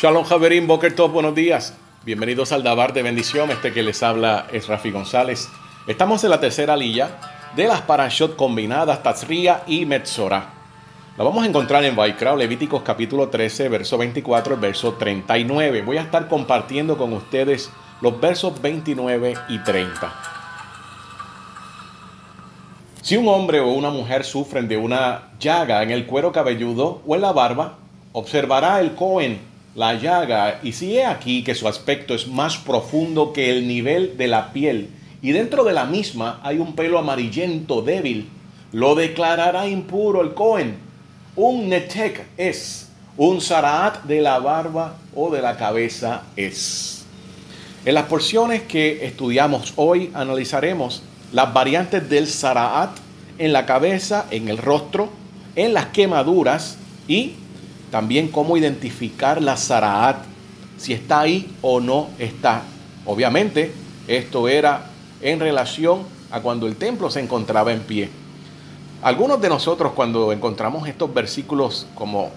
Shalom Javerín, Boker Top, buenos días. Bienvenidos al Dabar de Bendición. Este que les habla es Rafi González. Estamos en la tercera lilla de las parashot combinadas Tazria y Metzora. La vamos a encontrar en Vaikra, Levíticos capítulo 13, verso 24, verso 39. Voy a estar compartiendo con ustedes los versos 29 y 30. Si un hombre o una mujer sufren de una llaga en el cuero cabelludo o en la barba, observará el Cohen la llaga y si he aquí que su aspecto es más profundo que el nivel de la piel y dentro de la misma hay un pelo amarillento débil, lo declarará impuro el Cohen. Un netek es, un zaraat de la barba o de la cabeza es. En las porciones que estudiamos hoy analizaremos las variantes del zaraat en la cabeza, en el rostro, en las quemaduras y también cómo identificar la Zaraat, si está ahí o no está. Obviamente, esto era en relación a cuando el templo se encontraba en pie. Algunos de nosotros cuando encontramos estos versículos como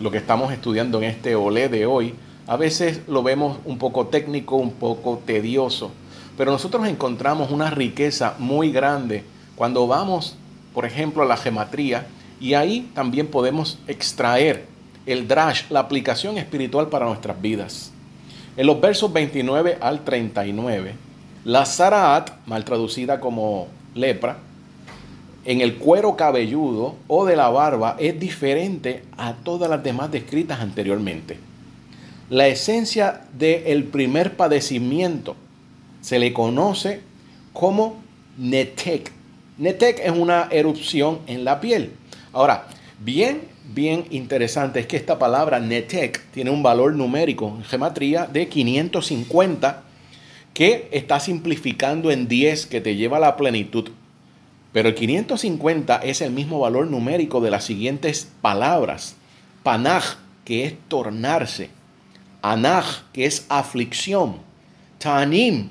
lo que estamos estudiando en este olé de hoy, a veces lo vemos un poco técnico, un poco tedioso, pero nosotros encontramos una riqueza muy grande cuando vamos, por ejemplo, a la gematría y ahí también podemos extraer el drash, la aplicación espiritual para nuestras vidas. En los versos 29 al 39, la Saraat, mal traducida como lepra, en el cuero cabelludo o de la barba es diferente a todas las demás descritas anteriormente. La esencia del primer padecimiento se le conoce como netek. Netek es una erupción en la piel. Ahora, bien bien interesante es que esta palabra netek tiene un valor numérico en gematría de 550 que está simplificando en 10 que te lleva a la plenitud. Pero el 550 es el mismo valor numérico de las siguientes palabras. Panaj, que es tornarse. Anaj, que es aflicción. Tanim,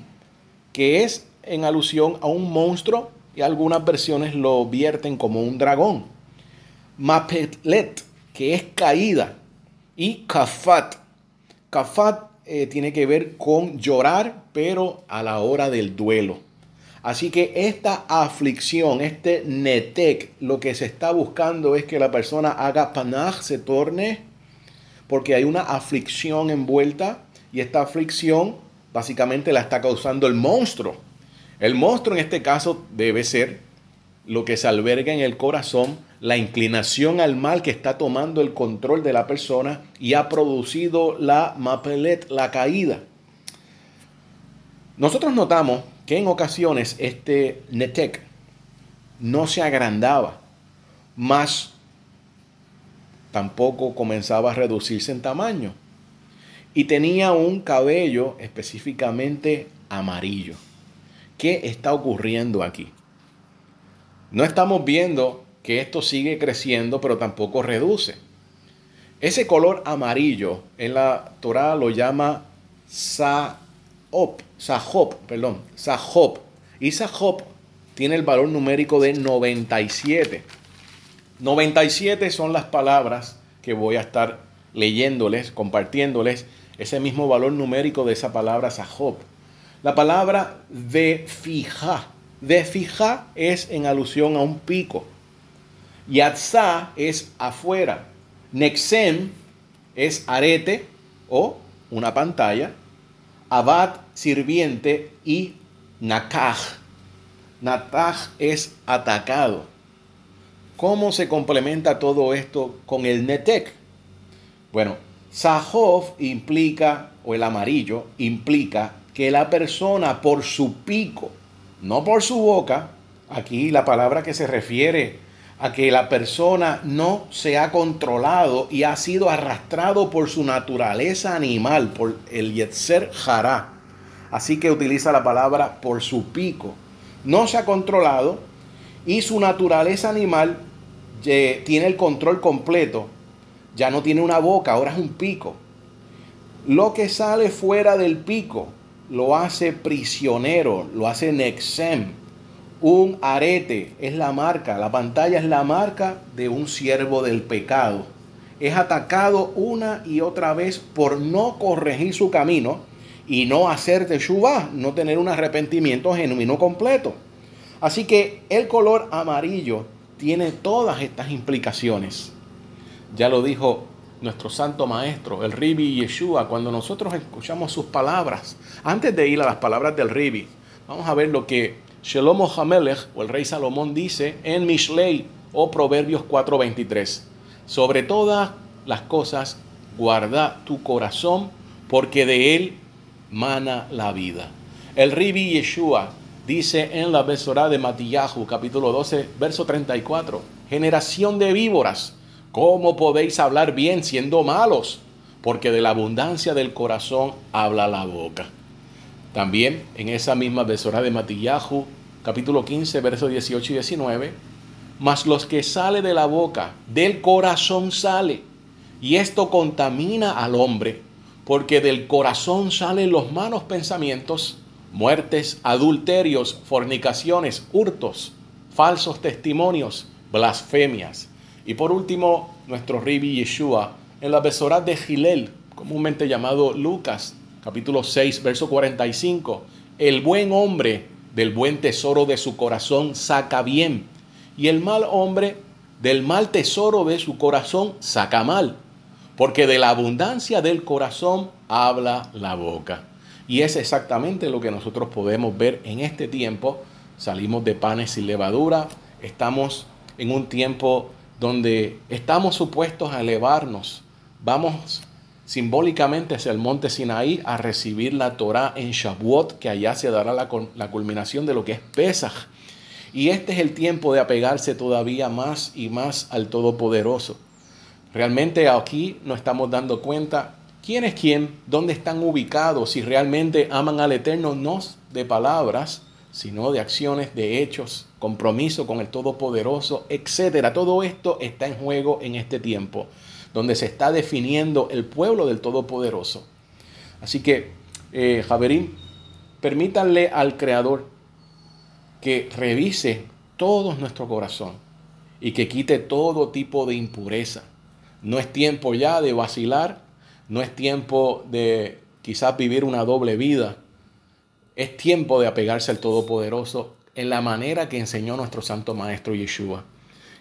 que es en alusión a un monstruo y algunas versiones lo vierten como un dragón. Mapetlet, que es caída, y Kafat. Kafat eh, tiene que ver con llorar, pero a la hora del duelo. Así que esta aflicción, este netek, lo que se está buscando es que la persona haga panaj, se torne, porque hay una aflicción envuelta y esta aflicción básicamente la está causando el monstruo. El monstruo en este caso debe ser lo que se alberga en el corazón la inclinación al mal que está tomando el control de la persona y ha producido la mapelet, la caída. Nosotros notamos que en ocasiones este netek no se agrandaba, más tampoco comenzaba a reducirse en tamaño y tenía un cabello específicamente amarillo. ¿Qué está ocurriendo aquí? No estamos viendo que esto sigue creciendo, pero tampoco reduce. Ese color amarillo en la Torah lo llama Sahop, Sahop, perdón, Sahop. Y Sahop tiene el valor numérico de 97. 97 son las palabras que voy a estar leyéndoles, compartiéndoles ese mismo valor numérico de esa palabra Sahop. La palabra de fija, de fija es en alusión a un pico. Yatzá es afuera. Nexem es arete o una pantalla. Abad, sirviente. Y Nakaj. Nakaj es atacado. ¿Cómo se complementa todo esto con el Netek? Bueno, Sahov implica, o el amarillo, implica que la persona por su pico, no por su boca, aquí la palabra que se refiere a que la persona no se ha controlado y ha sido arrastrado por su naturaleza animal, por el Yetzer Jara. Así que utiliza la palabra por su pico. No se ha controlado y su naturaleza animal tiene el control completo. Ya no tiene una boca, ahora es un pico. Lo que sale fuera del pico lo hace prisionero, lo hace nexem, un arete es la marca, la pantalla es la marca de un siervo del pecado. es atacado una y otra vez por no corregir su camino y no hacer teshuva, no tener un arrepentimiento genuino completo. Así que el color amarillo tiene todas estas implicaciones. Ya lo dijo nuestro santo maestro, el Ribi Yeshua, cuando nosotros escuchamos sus palabras. Antes de ir a las palabras del Ribi, vamos a ver lo que Shelomo Hamelech o el rey Salomón dice en Mishlei o Proverbios 4:23. Sobre todas las cosas, guarda tu corazón, porque de él mana la vida. El Ribi Yeshua dice en la Besorá de Matillahu, capítulo 12, verso 34, generación de víboras, ¿cómo podéis hablar bien siendo malos? Porque de la abundancia del corazón habla la boca. También en esa misma Besorá de Matillahu, capítulo 15, verso 18 y 19, mas los que sale de la boca, del corazón sale, y esto contamina al hombre, porque del corazón salen los malos pensamientos, muertes, adulterios, fornicaciones, hurtos, falsos testimonios, blasfemias. Y por último, nuestro Ribi Yeshua, en la Besorat de Gilel, comúnmente llamado Lucas, capítulo 6, verso 45, el buen hombre del buen tesoro de su corazón saca bien, y el mal hombre del mal tesoro de su corazón saca mal, porque de la abundancia del corazón habla la boca. Y es exactamente lo que nosotros podemos ver en este tiempo. Salimos de panes sin levadura, estamos en un tiempo donde estamos supuestos a elevarnos. Vamos simbólicamente hacia el monte Sinaí a recibir la Torah en Shavuot, que allá se dará la, la culminación de lo que es Pesach. Y este es el tiempo de apegarse todavía más y más al Todopoderoso. Realmente aquí nos estamos dando cuenta quién es quién, dónde están ubicados, si realmente aman al Eterno, no de palabras, sino de acciones, de hechos, compromiso con el Todopoderoso, etcétera. Todo esto está en juego en este tiempo, donde se está definiendo el pueblo del Todopoderoso. Así que, eh, Javerín, permítanle al Creador que revise todo nuestro corazón y que quite todo tipo de impureza. No es tiempo ya de vacilar, no es tiempo de quizás vivir una doble vida. Es tiempo de apegarse al Todopoderoso en la manera que enseñó nuestro Santo Maestro Yeshua.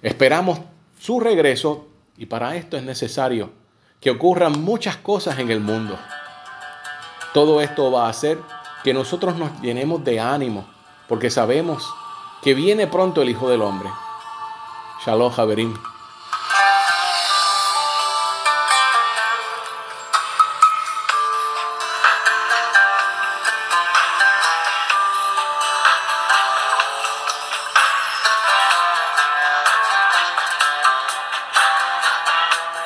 Esperamos su regreso y para esto es necesario que ocurran muchas cosas en el mundo. Todo esto va a hacer que nosotros nos llenemos de ánimo porque sabemos que viene pronto el Hijo del Hombre. Shalom, Javerín.